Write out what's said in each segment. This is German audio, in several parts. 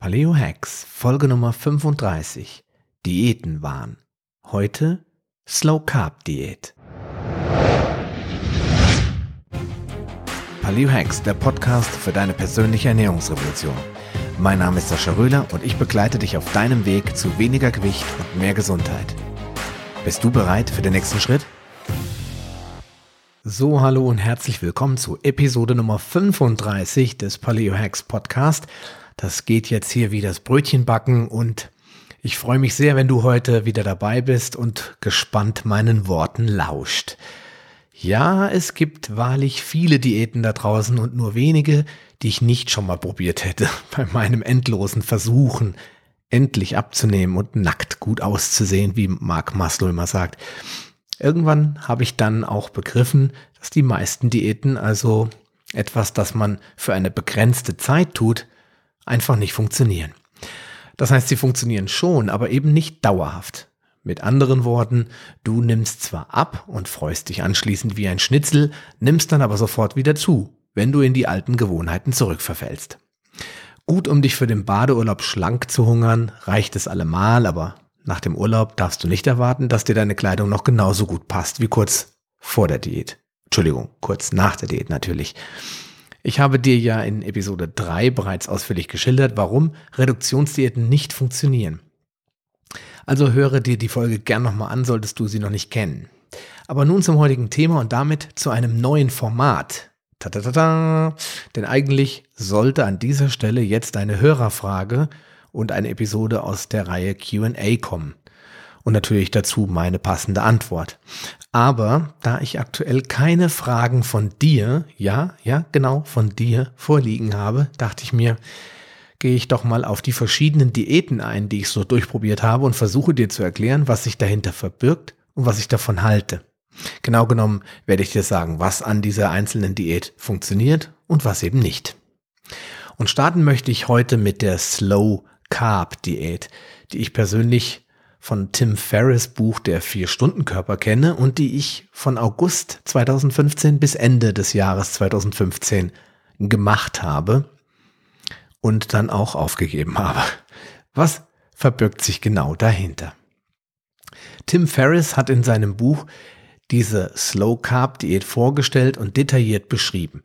Paleo Hacks, Folge Nummer 35. Diätenwahn. Heute Slow Carb Diät. Paleo Hacks, der Podcast für deine persönliche Ernährungsrevolution. Mein Name ist Sascha Röhler und ich begleite dich auf deinem Weg zu weniger Gewicht und mehr Gesundheit. Bist du bereit für den nächsten Schritt? So, hallo und herzlich willkommen zu Episode Nummer 35 des Paleo Hacks Podcast. Das geht jetzt hier wie das Brötchen backen und ich freue mich sehr, wenn du heute wieder dabei bist und gespannt meinen Worten lauscht. Ja, es gibt wahrlich viele Diäten da draußen und nur wenige, die ich nicht schon mal probiert hätte bei meinem endlosen Versuchen, endlich abzunehmen und nackt gut auszusehen, wie Mark Maslow immer sagt. Irgendwann habe ich dann auch begriffen, dass die meisten Diäten, also etwas, das man für eine begrenzte Zeit tut, einfach nicht funktionieren. Das heißt, sie funktionieren schon, aber eben nicht dauerhaft. Mit anderen Worten, du nimmst zwar ab und freust dich anschließend wie ein Schnitzel, nimmst dann aber sofort wieder zu, wenn du in die alten Gewohnheiten zurückverfällst. Gut, um dich für den Badeurlaub schlank zu hungern, reicht es allemal, aber nach dem Urlaub darfst du nicht erwarten, dass dir deine Kleidung noch genauso gut passt wie kurz vor der Diät. Entschuldigung, kurz nach der Diät natürlich. Ich habe dir ja in Episode 3 bereits ausführlich geschildert, warum Reduktionsdiäten nicht funktionieren. Also höre dir die Folge gern nochmal an, solltest du sie noch nicht kennen. Aber nun zum heutigen Thema und damit zu einem neuen Format. Ta -ta -ta -ta. Denn eigentlich sollte an dieser Stelle jetzt eine Hörerfrage und eine Episode aus der Reihe QA kommen und natürlich dazu meine passende Antwort. Aber da ich aktuell keine Fragen von dir, ja, ja, genau, von dir vorliegen habe, dachte ich mir, gehe ich doch mal auf die verschiedenen Diäten ein, die ich so durchprobiert habe und versuche dir zu erklären, was sich dahinter verbirgt und was ich davon halte. Genau genommen werde ich dir sagen, was an dieser einzelnen Diät funktioniert und was eben nicht. Und starten möchte ich heute mit der Slow Carb Diät, die ich persönlich von Tim Ferriss Buch Der Vier-Stunden-Körper kenne und die ich von August 2015 bis Ende des Jahres 2015 gemacht habe und dann auch aufgegeben habe. Was verbirgt sich genau dahinter? Tim Ferriss hat in seinem Buch diese Slow Carb Diät vorgestellt und detailliert beschrieben.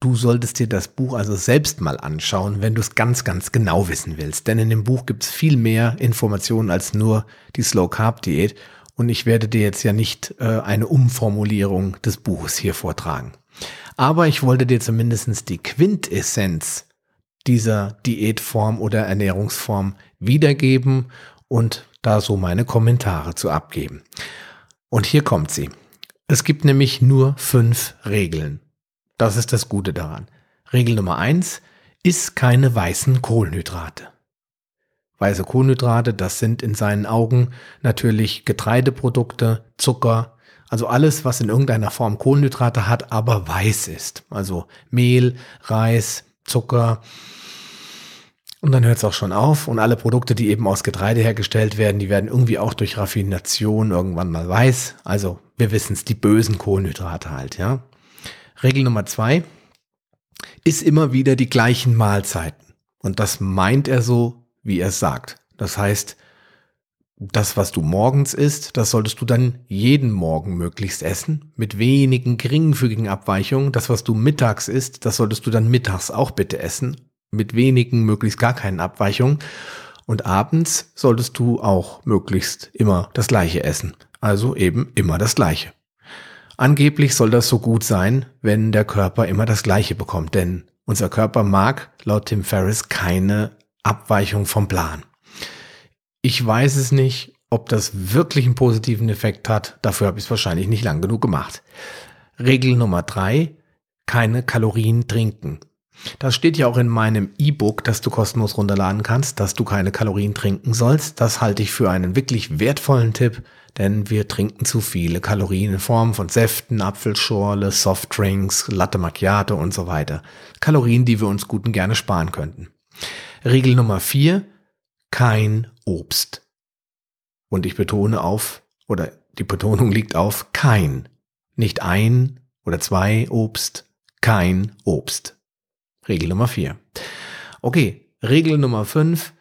Du solltest dir das Buch also selbst mal anschauen, wenn du es ganz, ganz genau wissen willst. Denn in dem Buch gibt es viel mehr Informationen als nur die Slow Carb Diät. Und ich werde dir jetzt ja nicht äh, eine Umformulierung des Buches hier vortragen. Aber ich wollte dir zumindest die Quintessenz dieser Diätform oder Ernährungsform wiedergeben und da so meine Kommentare zu abgeben. Und hier kommt sie. Es gibt nämlich nur fünf Regeln. Das ist das Gute daran. Regel Nummer eins: Iss keine weißen Kohlenhydrate. Weiße Kohlenhydrate, das sind in seinen Augen natürlich Getreideprodukte, Zucker, also alles, was in irgendeiner Form Kohlenhydrate hat, aber weiß ist. Also Mehl, Reis, Zucker. Und dann hört es auch schon auf. Und alle Produkte, die eben aus Getreide hergestellt werden, die werden irgendwie auch durch Raffination irgendwann mal weiß. Also wir wissen es, die bösen Kohlenhydrate halt, ja. Regel Nummer zwei ist immer wieder die gleichen Mahlzeiten. Und das meint er so, wie er es sagt. Das heißt, das, was du morgens isst, das solltest du dann jeden Morgen möglichst essen, mit wenigen geringfügigen Abweichungen. Das, was du mittags isst, das solltest du dann mittags auch bitte essen, mit wenigen, möglichst gar keinen Abweichungen. Und abends solltest du auch möglichst immer das gleiche essen. Also eben immer das gleiche. Angeblich soll das so gut sein, wenn der Körper immer das Gleiche bekommt, denn unser Körper mag laut Tim Ferriss keine Abweichung vom Plan. Ich weiß es nicht, ob das wirklich einen positiven Effekt hat. Dafür habe ich es wahrscheinlich nicht lang genug gemacht. Regel Nummer drei, keine Kalorien trinken. Das steht ja auch in meinem E-Book, das du kostenlos runterladen kannst, dass du keine Kalorien trinken sollst. Das halte ich für einen wirklich wertvollen Tipp, denn wir trinken zu viele Kalorien in Form von Säften, Apfelschorle, Softdrinks, Latte Macchiato und so weiter. Kalorien, die wir uns gut und gerne sparen könnten. Regel Nummer vier, kein Obst. Und ich betone auf, oder die Betonung liegt auf kein. Nicht ein oder zwei Obst, kein Obst. Regel Nummer vier. Okay, Regel Nummer 5,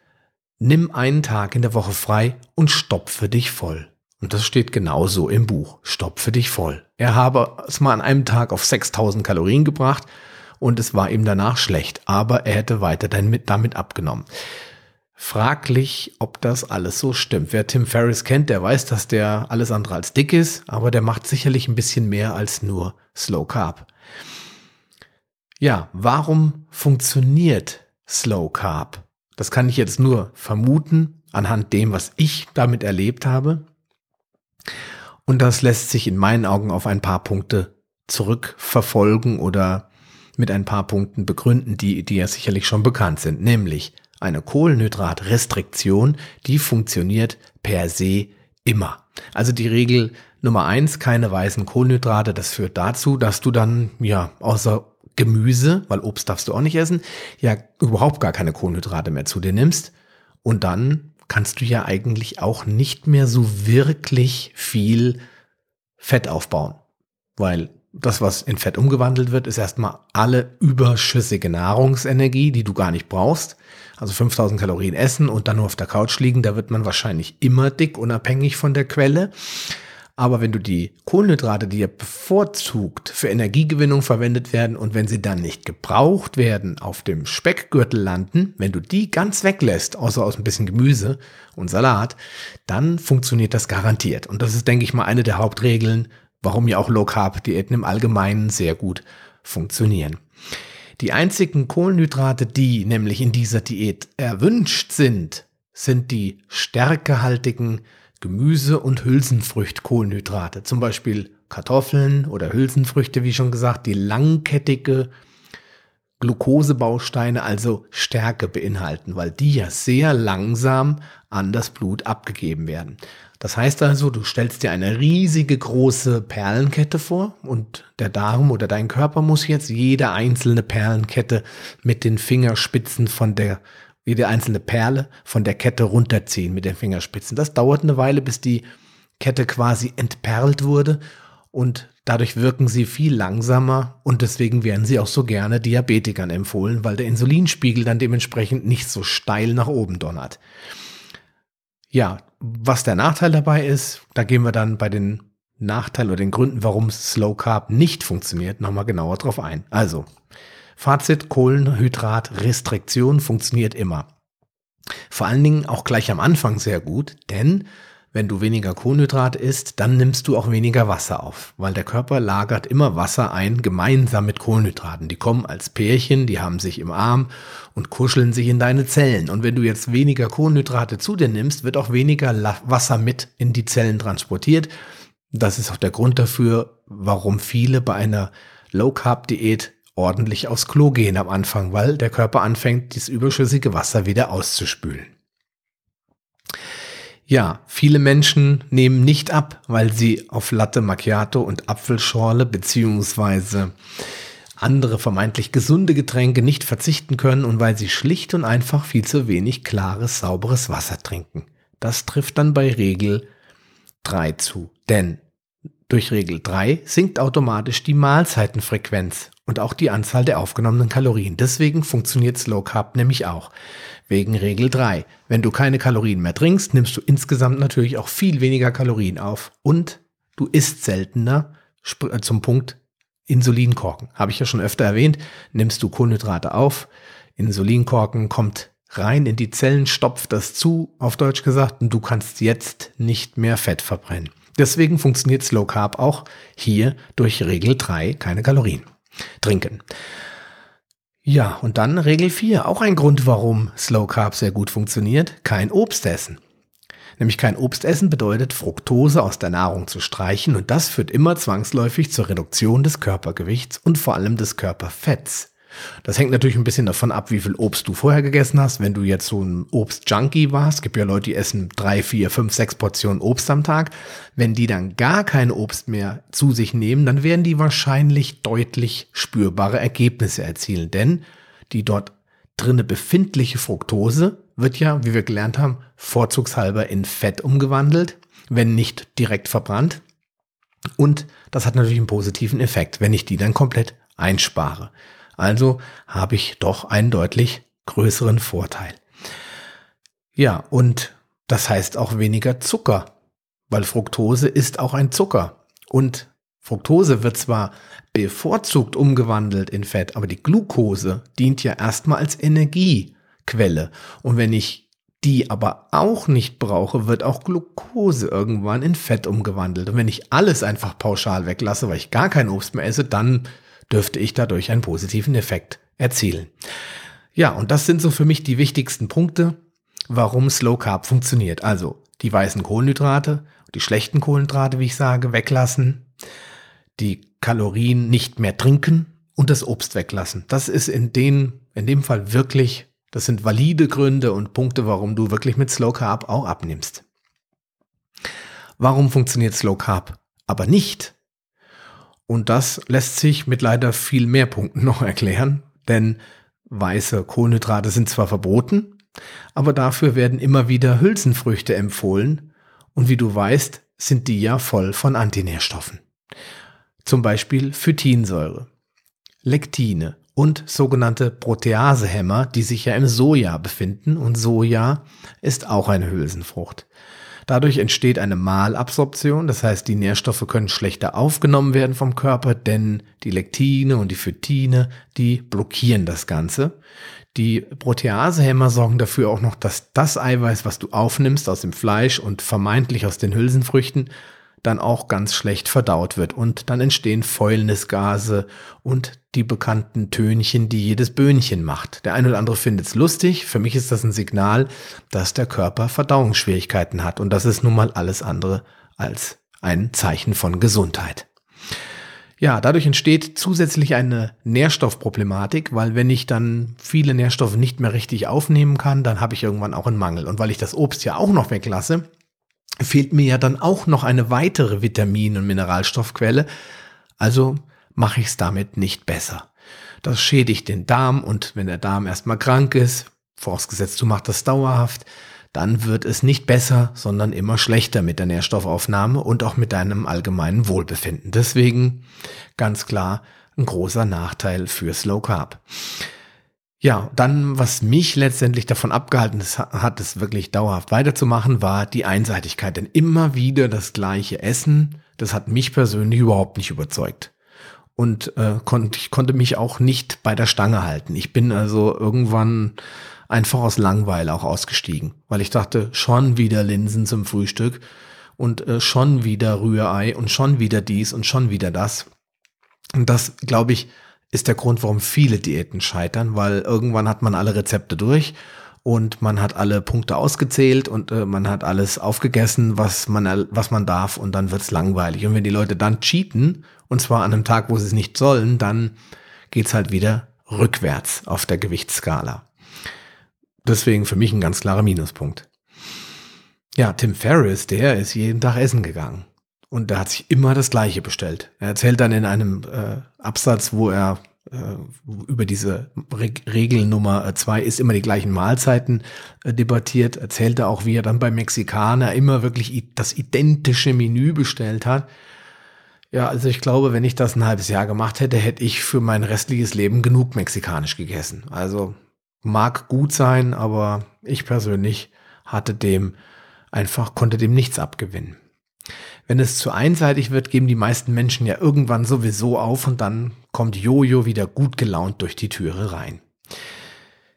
nimm einen Tag in der Woche frei und stopfe dich voll. Und das steht genauso im Buch. Stopfe dich voll. Er habe es mal an einem Tag auf 6000 Kalorien gebracht und es war ihm danach schlecht, aber er hätte weiter damit abgenommen. Fraglich, ob das alles so stimmt. Wer Tim Ferriss kennt, der weiß, dass der alles andere als dick ist, aber der macht sicherlich ein bisschen mehr als nur Slow Carb. Ja, warum funktioniert Slow Carb? Das kann ich jetzt nur vermuten anhand dem, was ich damit erlebt habe. Und das lässt sich in meinen Augen auf ein paar Punkte zurückverfolgen oder mit ein paar Punkten begründen, die, die ja sicherlich schon bekannt sind. Nämlich eine Kohlenhydratrestriktion, die funktioniert per se immer. Also die Regel Nummer eins, keine weißen Kohlenhydrate, das führt dazu, dass du dann, ja, außer Gemüse, weil Obst darfst du auch nicht essen, ja, überhaupt gar keine Kohlenhydrate mehr zu dir nimmst. Und dann kannst du ja eigentlich auch nicht mehr so wirklich viel Fett aufbauen. Weil das, was in Fett umgewandelt wird, ist erstmal alle überschüssige Nahrungsenergie, die du gar nicht brauchst. Also 5000 Kalorien essen und dann nur auf der Couch liegen, da wird man wahrscheinlich immer dick, unabhängig von der Quelle. Aber wenn du die Kohlenhydrate, die ja bevorzugt für Energiegewinnung verwendet werden und wenn sie dann nicht gebraucht werden, auf dem Speckgürtel landen, wenn du die ganz weglässt, außer aus ein bisschen Gemüse und Salat, dann funktioniert das garantiert. Und das ist, denke ich mal, eine der Hauptregeln warum ja auch Low Carb Diäten im Allgemeinen sehr gut funktionieren. Die einzigen Kohlenhydrate, die nämlich in dieser Diät erwünscht sind, sind die stärkehaltigen Gemüse- und Hülsenfrüchtkohlenhydrate, zum Beispiel Kartoffeln oder Hülsenfrüchte, wie schon gesagt, die langkettige Glukosebausteine, also Stärke beinhalten, weil die ja sehr langsam an das Blut abgegeben werden. Das heißt also, du stellst dir eine riesige große Perlenkette vor und der Darm oder dein Körper muss jetzt jede einzelne Perlenkette mit den Fingerspitzen von der, jede einzelne Perle von der Kette runterziehen mit den Fingerspitzen. Das dauert eine Weile, bis die Kette quasi entperlt wurde und dadurch wirken sie viel langsamer und deswegen werden sie auch so gerne Diabetikern empfohlen, weil der Insulinspiegel dann dementsprechend nicht so steil nach oben donnert. Ja, was der Nachteil dabei ist, da gehen wir dann bei den Nachteilen oder den Gründen, warum Slow Carb nicht funktioniert, nochmal genauer drauf ein. Also, Fazit, Kohlenhydratrestriktion funktioniert immer. Vor allen Dingen auch gleich am Anfang sehr gut, denn wenn du weniger Kohlenhydrate isst, dann nimmst du auch weniger Wasser auf, weil der Körper lagert immer Wasser ein, gemeinsam mit Kohlenhydraten. Die kommen als Pärchen, die haben sich im Arm und kuscheln sich in deine Zellen. Und wenn du jetzt weniger Kohlenhydrate zu dir nimmst, wird auch weniger Wasser mit in die Zellen transportiert. Das ist auch der Grund dafür, warum viele bei einer Low Carb Diät ordentlich aufs Klo gehen am Anfang, weil der Körper anfängt, dieses überschüssige Wasser wieder auszuspülen. Ja, viele Menschen nehmen nicht ab, weil sie auf Latte Macchiato und Apfelschorle beziehungsweise andere vermeintlich gesunde Getränke nicht verzichten können und weil sie schlicht und einfach viel zu wenig klares, sauberes Wasser trinken. Das trifft dann bei Regel 3 zu. Denn durch Regel 3 sinkt automatisch die Mahlzeitenfrequenz und auch die Anzahl der aufgenommenen Kalorien. Deswegen funktioniert Slow Carb nämlich auch. Wegen Regel 3. Wenn du keine Kalorien mehr trinkst, nimmst du insgesamt natürlich auch viel weniger Kalorien auf und du isst seltener äh, zum Punkt Insulinkorken. Habe ich ja schon öfter erwähnt. Nimmst du Kohlenhydrate auf, Insulinkorken kommt rein in die Zellen, stopft das zu, auf Deutsch gesagt, und du kannst jetzt nicht mehr Fett verbrennen. Deswegen funktioniert Slow Carb auch hier durch Regel 3 keine Kalorien. Trinken. Ja, und dann Regel 4, auch ein Grund, warum Slow Carb sehr gut funktioniert, kein Obst essen. Nämlich kein Obst essen bedeutet, Fructose aus der Nahrung zu streichen und das führt immer zwangsläufig zur Reduktion des Körpergewichts und vor allem des Körperfetts. Das hängt natürlich ein bisschen davon ab, wie viel Obst du vorher gegessen hast. Wenn du jetzt so ein Obst-Junkie warst, gibt ja Leute, die essen drei, vier, fünf, sechs Portionen Obst am Tag. Wenn die dann gar kein Obst mehr zu sich nehmen, dann werden die wahrscheinlich deutlich spürbare Ergebnisse erzielen. Denn die dort drinne befindliche Fructose wird ja, wie wir gelernt haben, vorzugshalber in Fett umgewandelt, wenn nicht direkt verbrannt. Und das hat natürlich einen positiven Effekt, wenn ich die dann komplett einspare. Also habe ich doch einen deutlich größeren Vorteil. Ja, und das heißt auch weniger Zucker, weil Fructose ist auch ein Zucker. Und Fructose wird zwar bevorzugt umgewandelt in Fett, aber die Glucose dient ja erstmal als Energiequelle. Und wenn ich die aber auch nicht brauche, wird auch Glucose irgendwann in Fett umgewandelt. Und wenn ich alles einfach pauschal weglasse, weil ich gar kein Obst mehr esse, dann dürfte ich dadurch einen positiven Effekt erzielen. Ja, und das sind so für mich die wichtigsten Punkte, warum Slow Carb funktioniert. Also die weißen Kohlenhydrate, die schlechten Kohlenhydrate, wie ich sage, weglassen, die Kalorien nicht mehr trinken und das Obst weglassen. Das ist in, den, in dem Fall wirklich, das sind valide Gründe und Punkte, warum du wirklich mit Slow Carb auch abnimmst. Warum funktioniert Slow Carb aber nicht? Und das lässt sich mit leider viel mehr Punkten noch erklären, denn weiße Kohlenhydrate sind zwar verboten, aber dafür werden immer wieder Hülsenfrüchte empfohlen und wie du weißt, sind die ja voll von Antinährstoffen. Zum Beispiel Phytinsäure, Lektine und sogenannte Proteasehämmer, die sich ja im Soja befinden und Soja ist auch eine Hülsenfrucht. Dadurch entsteht eine Malabsorption, das heißt, die Nährstoffe können schlechter aufgenommen werden vom Körper, denn die Lektine und die Phytine, die blockieren das Ganze. Die Proteasehämmer sorgen dafür auch noch, dass das Eiweiß, was du aufnimmst aus dem Fleisch und vermeintlich aus den Hülsenfrüchten, dann auch ganz schlecht verdaut wird und dann entstehen Fäulnisgase und die bekannten Tönchen, die jedes Böhnchen macht. Der eine oder andere findet es lustig, für mich ist das ein Signal, dass der Körper Verdauungsschwierigkeiten hat und das ist nun mal alles andere als ein Zeichen von Gesundheit. Ja, dadurch entsteht zusätzlich eine Nährstoffproblematik, weil wenn ich dann viele Nährstoffe nicht mehr richtig aufnehmen kann, dann habe ich irgendwann auch einen Mangel. Und weil ich das Obst ja auch noch weglasse, fehlt mir ja dann auch noch eine weitere Vitamin- und Mineralstoffquelle. Also mache ich es damit nicht besser. Das schädigt den Darm und wenn der Darm erstmal krank ist, vorausgesetzt du machst das dauerhaft, dann wird es nicht besser, sondern immer schlechter mit der Nährstoffaufnahme und auch mit deinem allgemeinen Wohlbefinden. Deswegen ganz klar ein großer Nachteil für Slow Carb. Ja, dann, was mich letztendlich davon abgehalten hat, es wirklich dauerhaft weiterzumachen, war die Einseitigkeit. Denn immer wieder das gleiche Essen, das hat mich persönlich überhaupt nicht überzeugt. Und äh, konnt, ich konnte mich auch nicht bei der Stange halten. Ich bin also irgendwann einfach aus Langweil auch ausgestiegen, weil ich dachte, schon wieder Linsen zum Frühstück und äh, schon wieder Rührei und schon wieder dies und schon wieder das. Und das, glaube ich, ist der Grund, warum viele Diäten scheitern, weil irgendwann hat man alle Rezepte durch und man hat alle Punkte ausgezählt und äh, man hat alles aufgegessen, was man, was man darf und dann wird's langweilig. Und wenn die Leute dann cheaten, und zwar an einem Tag, wo sie es nicht sollen, dann geht's halt wieder rückwärts auf der Gewichtsskala. Deswegen für mich ein ganz klarer Minuspunkt. Ja, Tim Ferriss, der ist jeden Tag essen gegangen. Und der hat sich immer das Gleiche bestellt. Er erzählt dann in einem äh, Absatz, wo er äh, über diese Re Regel Nummer zwei ist immer die gleichen Mahlzeiten äh, debattiert, erzählt er auch, wie er dann beim Mexikaner immer wirklich das identische Menü bestellt hat. Ja, also ich glaube, wenn ich das ein halbes Jahr gemacht hätte, hätte ich für mein restliches Leben genug mexikanisch gegessen. Also mag gut sein, aber ich persönlich hatte dem einfach, konnte dem nichts abgewinnen. Wenn es zu einseitig wird, geben die meisten Menschen ja irgendwann sowieso auf und dann kommt Jojo wieder gut gelaunt durch die Türe rein.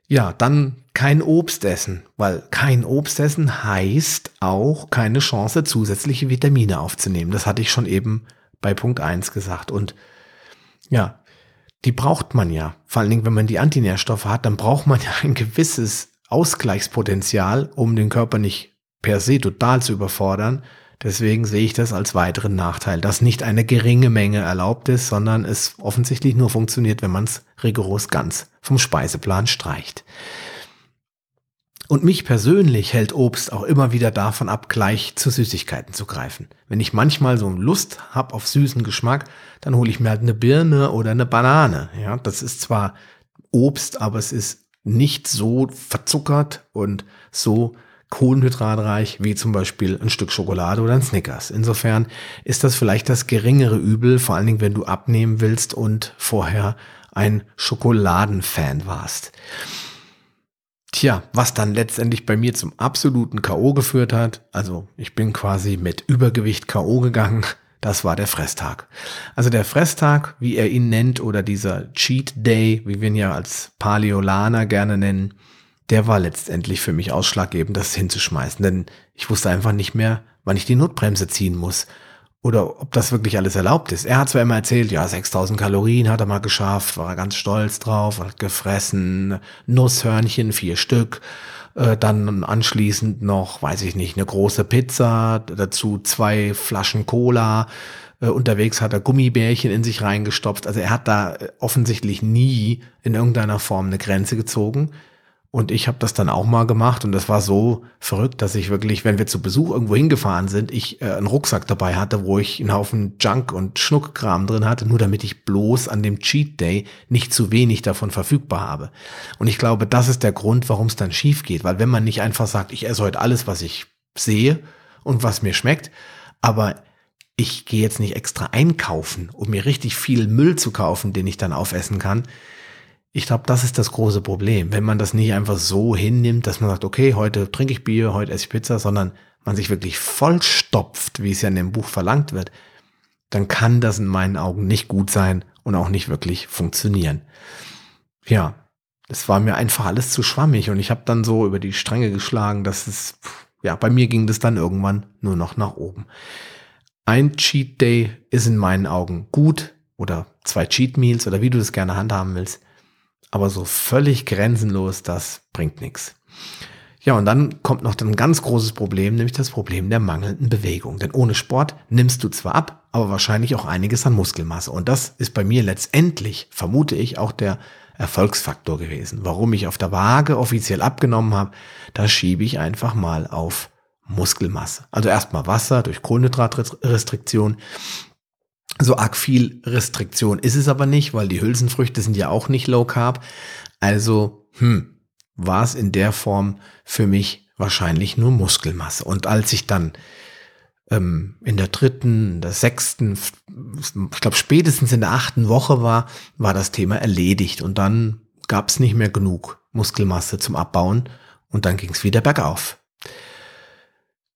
Ja, dann kein Obst essen, weil kein Obst essen heißt auch keine Chance, zusätzliche Vitamine aufzunehmen. Das hatte ich schon eben bei Punkt 1 gesagt. Und ja, die braucht man ja. Vor allen Dingen, wenn man die Antinährstoffe hat, dann braucht man ja ein gewisses Ausgleichspotenzial, um den Körper nicht per se total zu überfordern. Deswegen sehe ich das als weiteren Nachteil, dass nicht eine geringe Menge erlaubt ist, sondern es offensichtlich nur funktioniert, wenn man es rigoros ganz vom Speiseplan streicht. Und mich persönlich hält Obst auch immer wieder davon ab, gleich zu Süßigkeiten zu greifen. Wenn ich manchmal so Lust habe auf süßen Geschmack, dann hole ich mir halt eine Birne oder eine Banane. Ja, das ist zwar Obst, aber es ist nicht so verzuckert und so kohlenhydratreich wie zum Beispiel ein Stück Schokolade oder ein Snickers. Insofern ist das vielleicht das geringere Übel, vor allen Dingen, wenn du abnehmen willst und vorher ein Schokoladenfan warst. Tja, was dann letztendlich bei mir zum absoluten K.O. geführt hat, also ich bin quasi mit Übergewicht K.O. gegangen, das war der Fresstag. Also der Fresstag, wie er ihn nennt, oder dieser Cheat Day, wie wir ihn ja als Paleolaner gerne nennen, der war letztendlich für mich ausschlaggebend, das hinzuschmeißen. Denn ich wusste einfach nicht mehr, wann ich die Notbremse ziehen muss. Oder ob das wirklich alles erlaubt ist. Er hat zwar immer erzählt, ja, 6000 Kalorien hat er mal geschafft, war er ganz stolz drauf, hat gefressen, Nusshörnchen, vier Stück, äh, dann anschließend noch, weiß ich nicht, eine große Pizza, dazu zwei Flaschen Cola, äh, unterwegs hat er Gummibärchen in sich reingestopft. Also er hat da äh, offensichtlich nie in irgendeiner Form eine Grenze gezogen. Und ich habe das dann auch mal gemacht und das war so verrückt, dass ich wirklich, wenn wir zu Besuch irgendwo hingefahren sind, ich äh, einen Rucksack dabei hatte, wo ich einen Haufen Junk und Schnuckkram drin hatte, nur damit ich bloß an dem Cheat Day nicht zu wenig davon verfügbar habe. Und ich glaube, das ist der Grund, warum es dann schief geht, weil wenn man nicht einfach sagt, ich esse heute alles, was ich sehe und was mir schmeckt, aber ich gehe jetzt nicht extra einkaufen, um mir richtig viel Müll zu kaufen, den ich dann aufessen kann, ich glaube, das ist das große Problem. Wenn man das nicht einfach so hinnimmt, dass man sagt, okay, heute trinke ich Bier, heute esse ich Pizza, sondern man sich wirklich vollstopft, wie es ja in dem Buch verlangt wird, dann kann das in meinen Augen nicht gut sein und auch nicht wirklich funktionieren. Ja, es war mir einfach alles zu schwammig und ich habe dann so über die Stränge geschlagen, dass es, ja, bei mir ging das dann irgendwann nur noch nach oben. Ein Cheat Day ist in meinen Augen gut oder zwei Cheat Meals oder wie du das gerne handhaben willst aber so völlig grenzenlos, das bringt nichts. Ja, und dann kommt noch ein ganz großes Problem, nämlich das Problem der mangelnden Bewegung. Denn ohne Sport nimmst du zwar ab, aber wahrscheinlich auch einiges an Muskelmasse. Und das ist bei mir letztendlich, vermute ich, auch der Erfolgsfaktor gewesen. Warum ich auf der Waage offiziell abgenommen habe, da schiebe ich einfach mal auf Muskelmasse. Also erstmal Wasser durch Kohlenhydratrestriktion so arg viel Restriktion ist es aber nicht, weil die Hülsenfrüchte sind ja auch nicht low carb. Also, hm, war es in der Form für mich wahrscheinlich nur Muskelmasse. Und als ich dann ähm, in der dritten, der sechsten, ich glaube spätestens in der achten Woche war, war das Thema erledigt. Und dann gab es nicht mehr genug Muskelmasse zum Abbauen und dann ging es wieder bergauf.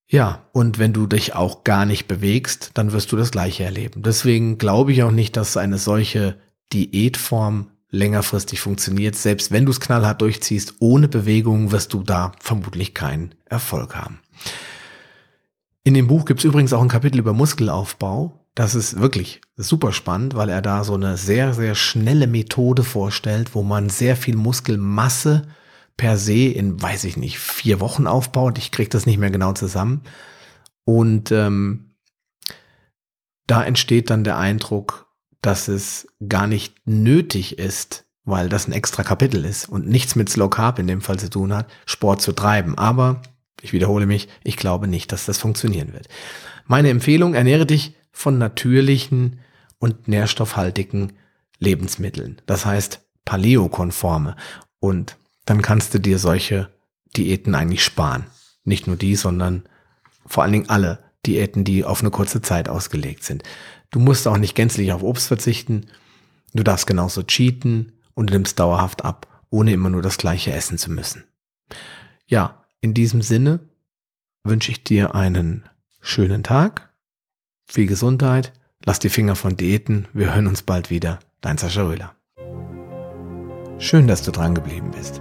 Ja, und wenn du dich auch gar nicht bewegst, dann wirst du das gleiche erleben. Deswegen glaube ich auch nicht, dass eine solche Diätform längerfristig funktioniert. Selbst wenn du es knallhart durchziehst, ohne Bewegung wirst du da vermutlich keinen Erfolg haben. In dem Buch gibt es übrigens auch ein Kapitel über Muskelaufbau. Das ist wirklich super spannend, weil er da so eine sehr, sehr schnelle Methode vorstellt, wo man sehr viel Muskelmasse per se in, weiß ich nicht, vier Wochen aufbaut. Ich kriege das nicht mehr genau zusammen. Und ähm, da entsteht dann der Eindruck, dass es gar nicht nötig ist, weil das ein extra Kapitel ist und nichts mit Slow Carb in dem Fall zu tun hat, Sport zu treiben. Aber, ich wiederhole mich, ich glaube nicht, dass das funktionieren wird. Meine Empfehlung, ernähre dich von natürlichen und nährstoffhaltigen Lebensmitteln. Das heißt, paleokonforme. Und dann kannst du dir solche Diäten eigentlich sparen. Nicht nur die, sondern vor allen Dingen alle Diäten, die auf eine kurze Zeit ausgelegt sind. Du musst auch nicht gänzlich auf Obst verzichten. Du darfst genauso cheaten und nimmst dauerhaft ab, ohne immer nur das gleiche essen zu müssen. Ja, in diesem Sinne wünsche ich dir einen schönen Tag, viel Gesundheit, lass die Finger von Diäten, wir hören uns bald wieder. Dein Sascha Röhler. Schön, dass du dran geblieben bist.